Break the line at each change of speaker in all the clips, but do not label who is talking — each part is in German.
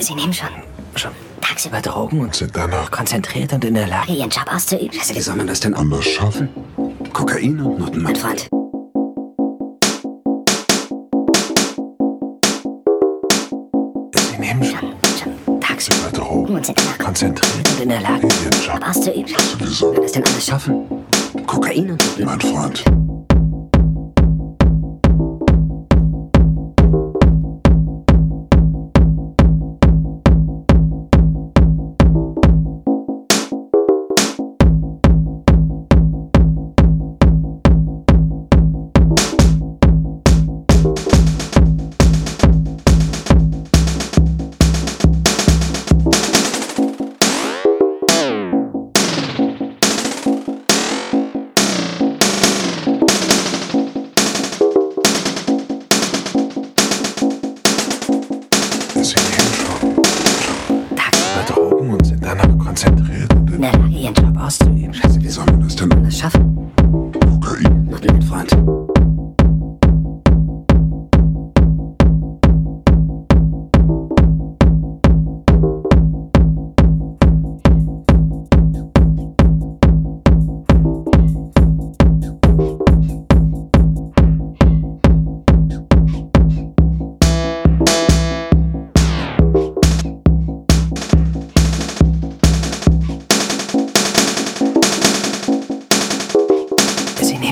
Sie nehmen schon
Schon
tagsüber
Drogen und
Sind danach
konzentriert und in der Lage.
Ihren Job auszuüben.
Wie soll man das denn anders schaffen? Kokain und
Mein
Nottenmann.
Freund.
Sie nehmen schon
Schon, tagsüber
Drogen.
und sind danach
konzentriert und in der Lage.
Ihren Job.
auszuüben.
Wie soll
Man das denn anders schaffen?
Schaffen.
Kokain und
mein Freund?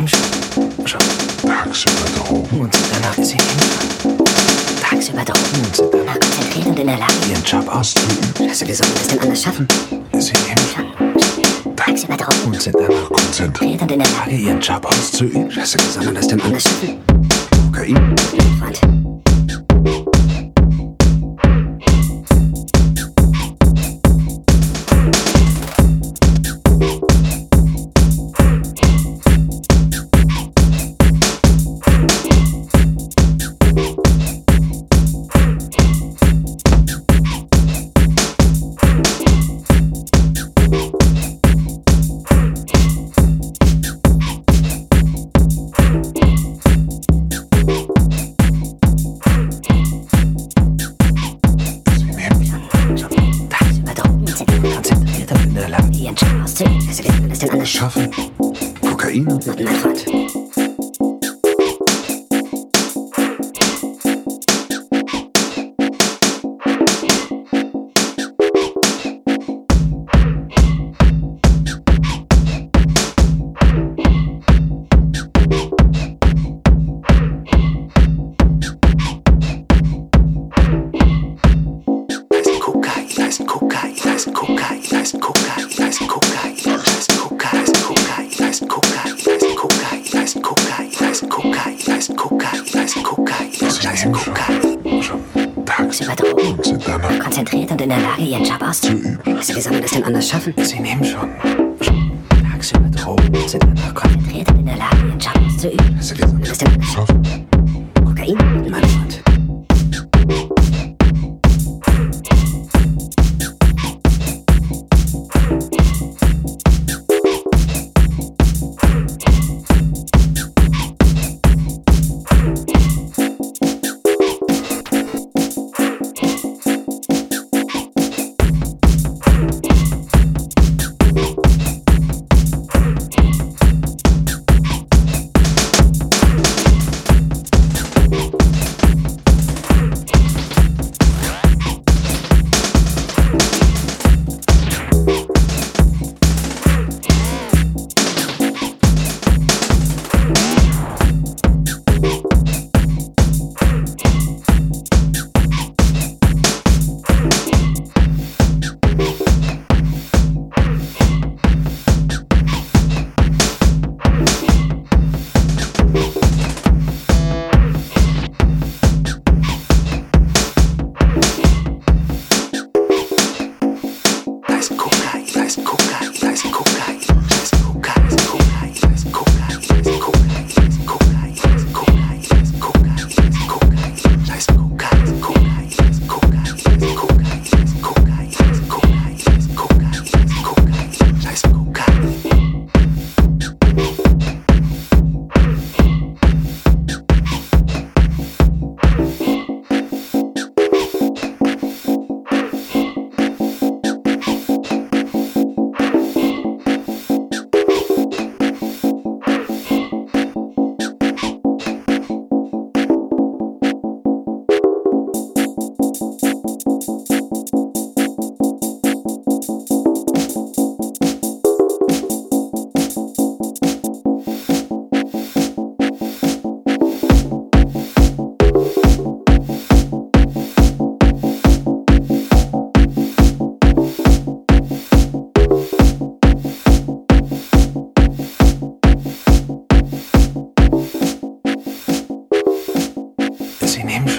Schon
Schon
Tagsüber Drogen.
und sind danach. Sie nehmen schon
Tagsüber Drogen
und sind danach.
konzentriert und in der Lage.
Ihren Job auszuüben.
Scheiße, wie soll man das denn anders schaffen?
Sie nehmen schon
Tagsüber Drogen
und sind danach.
Konzentriert.
und in der Lage.
Ihren Job auszuüben.
Scheiße, wie soll man das denn
Anders schaffen.
Kokain?
Mein und
in der Lage,
Ihren Job auszuüben. Scheiße, wie soll man das denn anders schaffen?
Sie nehmen schon tagsüber
Drogen
sind danach
konzentriert. Und in der Lage, Ihren Job auszuüben. Scheiße, wie soll man das denn anders schaffen?
Kokain? Mein Freund.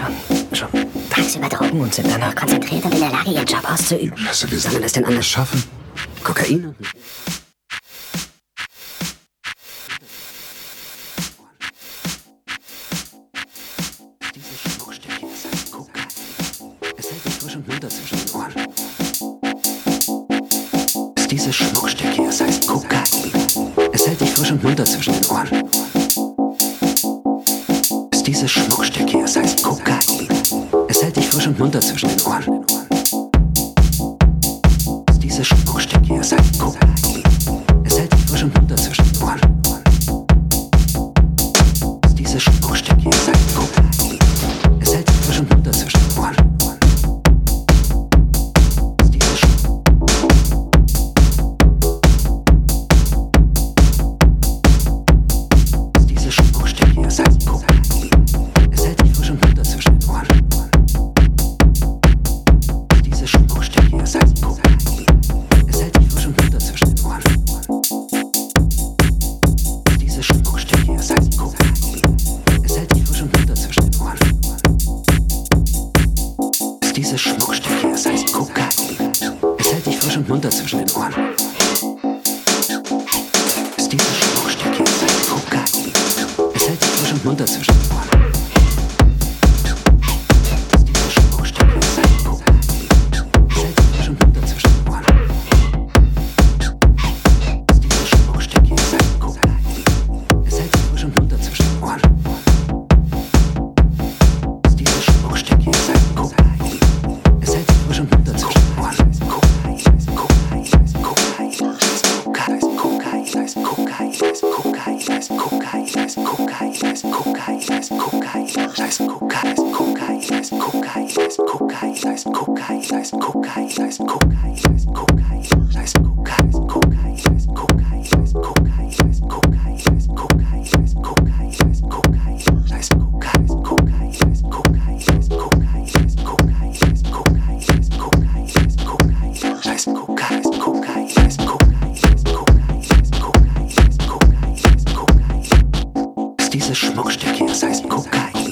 Schon, schon. Tagsüber Drogen und sind danach konzentriert
und in der Lage, ihren Job auszuüben.
Scheiße, wie soll
das denn anders
schaffen?
Kokain
und... dieses Schmuckstück hier, es heißt Kokain. Es hält dich frisch und munter zwischen den Ohren. Dieses Schmuckstück hier, es heißt Kokain. Es hält dich frisch und munter zwischen den Ohren. Dieses Schmuckstück dieses Schmuckstück hier, es heißt Kokain. Es hält dich frisch und munter zwischen den Ohren. Dieses Schmuckstück hier, es heißt Kokain. Es hält dich frisch und munter zwischen den Ohren. Dieses Schmuckstück hier, sei es Kokain.